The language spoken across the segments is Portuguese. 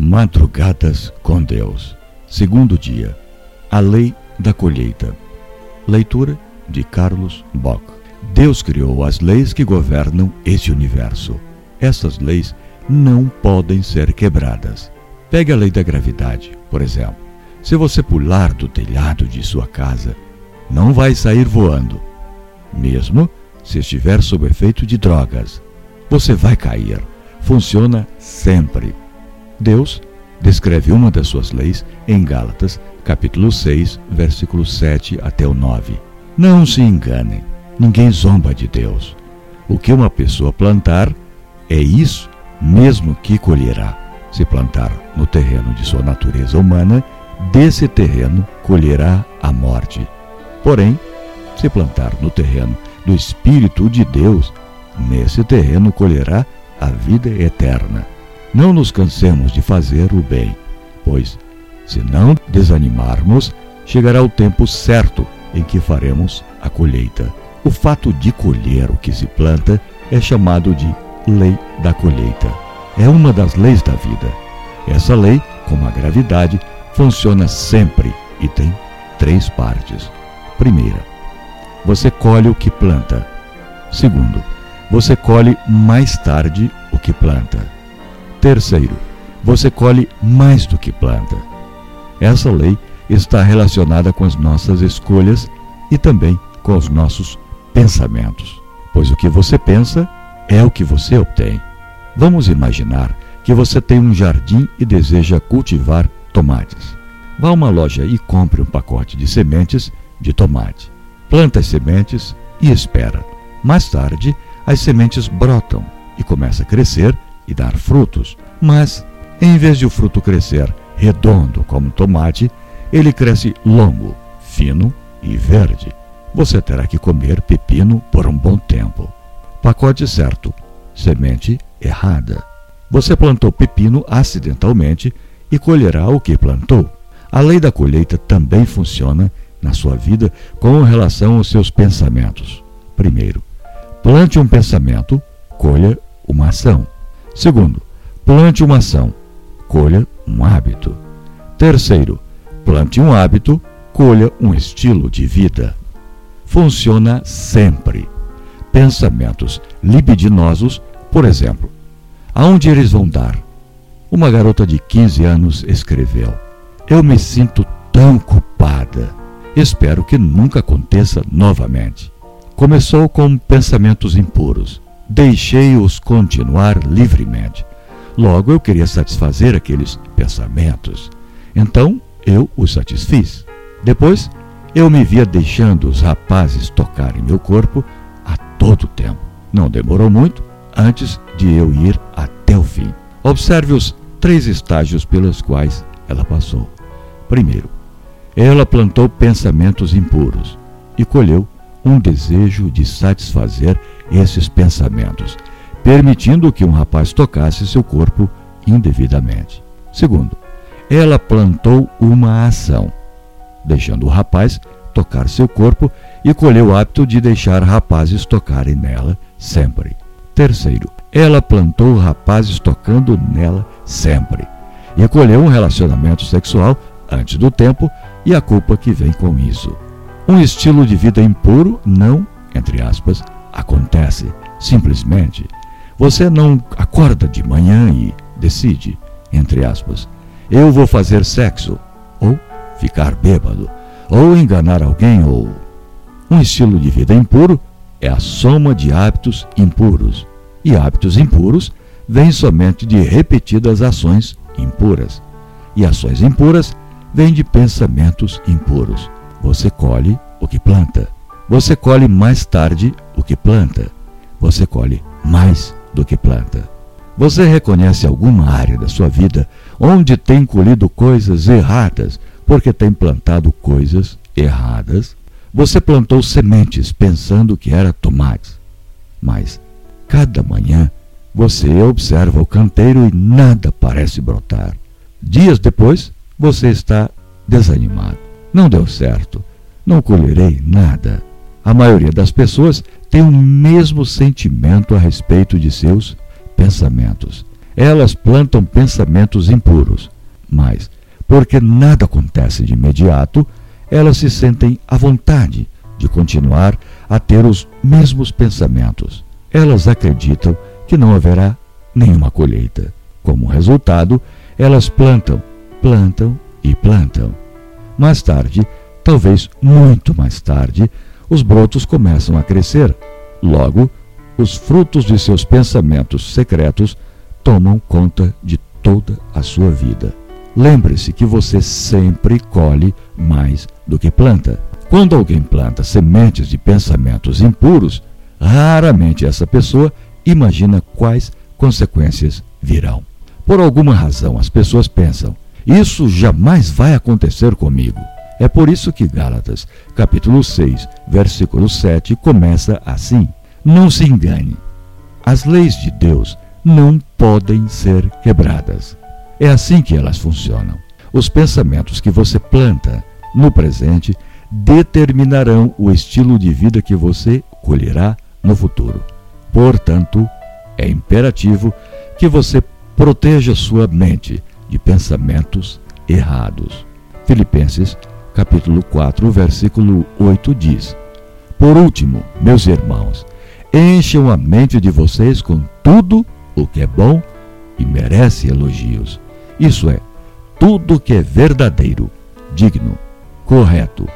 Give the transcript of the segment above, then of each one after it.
Madrugadas com Deus. Segundo dia. A lei da colheita. Leitura de Carlos Bock. Deus criou as leis que governam este universo. Essas leis não podem ser quebradas. Pegue a lei da gravidade, por exemplo. Se você pular do telhado de sua casa, não vai sair voando. Mesmo se estiver sob efeito de drogas, você vai cair. Funciona sempre. Deus descreve uma das suas leis em Gálatas, capítulo 6, versículos 7 até o 9. Não se enganem, ninguém zomba de Deus. O que uma pessoa plantar, é isso mesmo que colherá. Se plantar no terreno de sua natureza humana, desse terreno colherá a morte. Porém, se plantar no terreno do Espírito de Deus, nesse terreno colherá a vida eterna. Não nos cansemos de fazer o bem, pois, se não desanimarmos, chegará o tempo certo em que faremos a colheita. O fato de colher o que se planta é chamado de lei da colheita. É uma das leis da vida. Essa lei, como a gravidade, funciona sempre e tem três partes. Primeira, você colhe o que planta. Segundo, você colhe mais tarde o que planta. Terceiro, você colhe mais do que planta. Essa lei está relacionada com as nossas escolhas e também com os nossos pensamentos, pois o que você pensa é o que você obtém. Vamos imaginar que você tem um jardim e deseja cultivar tomates. Vá a uma loja e compre um pacote de sementes de tomate. Planta as sementes e espera. Mais tarde, as sementes brotam e começa a crescer e dar frutos. Mas, em vez de o fruto crescer redondo como tomate, ele cresce longo, fino e verde. Você terá que comer pepino por um bom tempo. Pacote certo, semente errada. Você plantou pepino acidentalmente e colherá o que plantou. A lei da colheita também funciona na sua vida com relação aos seus pensamentos. Primeiro, plante um pensamento, colha uma ação. Segundo, plante uma ação, colha um hábito. Terceiro, plante um hábito, colha um estilo de vida. Funciona sempre. Pensamentos libidinosos, por exemplo, aonde eles vão dar? Uma garota de 15 anos escreveu: Eu me sinto tão culpada. Espero que nunca aconteça novamente. Começou com pensamentos impuros. Deixei-os continuar livremente. Logo eu queria satisfazer aqueles pensamentos. Então eu os satisfiz. Depois eu me via deixando os rapazes tocarem meu corpo a todo tempo. Não demorou muito antes de eu ir até o fim. Observe os três estágios pelos quais ela passou. Primeiro, ela plantou pensamentos impuros e colheu um desejo de satisfazer esses pensamentos, permitindo que um rapaz tocasse seu corpo indevidamente. Segundo, ela plantou uma ação, deixando o rapaz tocar seu corpo e colheu o hábito de deixar rapazes tocarem nela sempre. Terceiro, ela plantou rapazes tocando nela sempre e colheu um relacionamento sexual antes do tempo e a culpa que vem com isso. Um estilo de vida impuro não, entre aspas, acontece. Simplesmente, você não acorda de manhã e decide, entre aspas, eu vou fazer sexo, ou ficar bêbado, ou enganar alguém, ou. Um estilo de vida impuro é a soma de hábitos impuros. E hábitos impuros vêm somente de repetidas ações impuras. E ações impuras vem de pensamentos impuros. Você colhe o que planta. Você colhe mais tarde o que planta. Você colhe mais do que planta. Você reconhece alguma área da sua vida onde tem colhido coisas erradas porque tem plantado coisas erradas? Você plantou sementes pensando que era tomates, mas cada manhã você observa o canteiro e nada parece brotar. Dias depois, você está desanimado. Não deu certo. Não colherei nada. A maioria das pessoas tem o mesmo sentimento a respeito de seus pensamentos. elas plantam pensamentos impuros. Mas, porque nada acontece de imediato, elas se sentem à vontade de continuar a ter os mesmos pensamentos. Elas acreditam que não haverá nenhuma colheita. Como resultado, elas plantam, plantam e plantam. Mais tarde, talvez muito mais tarde, os brotos começam a crescer. Logo, os frutos de seus pensamentos secretos tomam conta de toda a sua vida. Lembre-se que você sempre colhe mais do que planta. Quando alguém planta sementes de pensamentos impuros, raramente essa pessoa imagina quais consequências virão. Por alguma razão, as pessoas pensam: isso jamais vai acontecer comigo. É por isso que Gálatas, capítulo 6, versículo 7, começa assim: Não se engane. As leis de Deus não podem ser quebradas. É assim que elas funcionam. Os pensamentos que você planta no presente determinarão o estilo de vida que você colherá no futuro. Portanto, é imperativo que você proteja sua mente de pensamentos errados. Filipenses capítulo 4, versículo 8 diz: Por último, meus irmãos, encham a mente de vocês com tudo o que é bom e merece elogios. Isso é, tudo que é verdadeiro, digno, correto,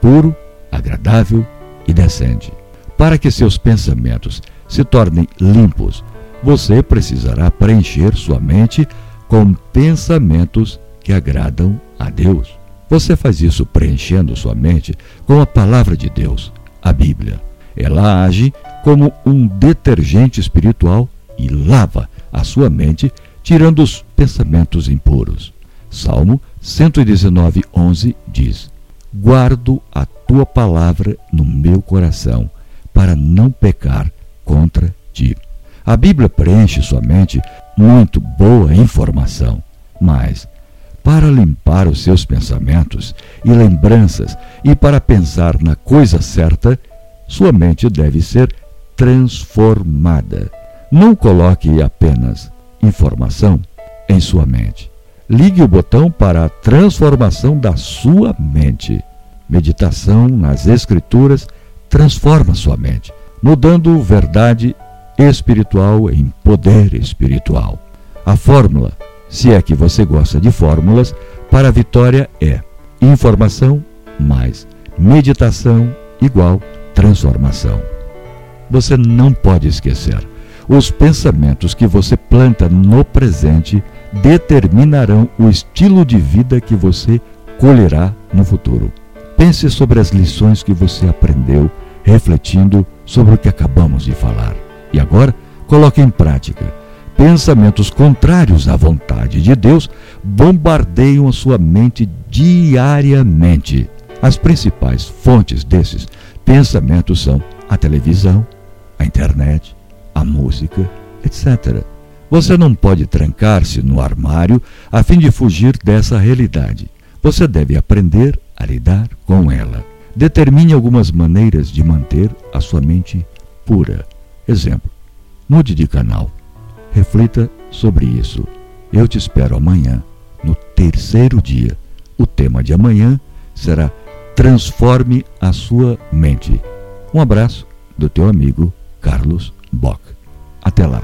puro, agradável e decente. Para que seus pensamentos se tornem limpos, você precisará preencher sua mente com pensamentos que agradam a Deus. Você faz isso preenchendo sua mente com a palavra de Deus, a Bíblia. Ela age como um detergente espiritual e lava a sua mente, tirando os pensamentos impuros. Salmo 119, 11 diz: Guardo a tua palavra no meu coração, para não pecar contra ti. A Bíblia preenche sua mente muito boa informação, mas para limpar os seus pensamentos e lembranças e para pensar na coisa certa, sua mente deve ser transformada. Não coloque apenas informação em sua mente. Ligue o botão para a transformação da sua mente. Meditação nas Escrituras transforma sua mente, mudando verdade espiritual em poder espiritual. A fórmula, se é que você gosta de fórmulas, para a vitória é informação mais meditação igual transformação. Você não pode esquecer. Os pensamentos que você planta no presente determinarão o estilo de vida que você colherá no futuro. Pense sobre as lições que você aprendeu, refletindo sobre o que acabamos de falar. E agora, coloque em prática. Pensamentos contrários à vontade de Deus bombardeiam a sua mente diariamente. As principais fontes desses pensamentos são a televisão, a internet, a música, etc. Você não pode trancar-se no armário a fim de fugir dessa realidade. Você deve aprender a lidar com ela. Determine algumas maneiras de manter a sua mente pura. Exemplo: mude de canal. Reflita sobre isso. Eu te espero amanhã, no terceiro dia. O tema de amanhã será Transforme a sua mente. Um abraço do teu amigo Carlos Bock. Até lá.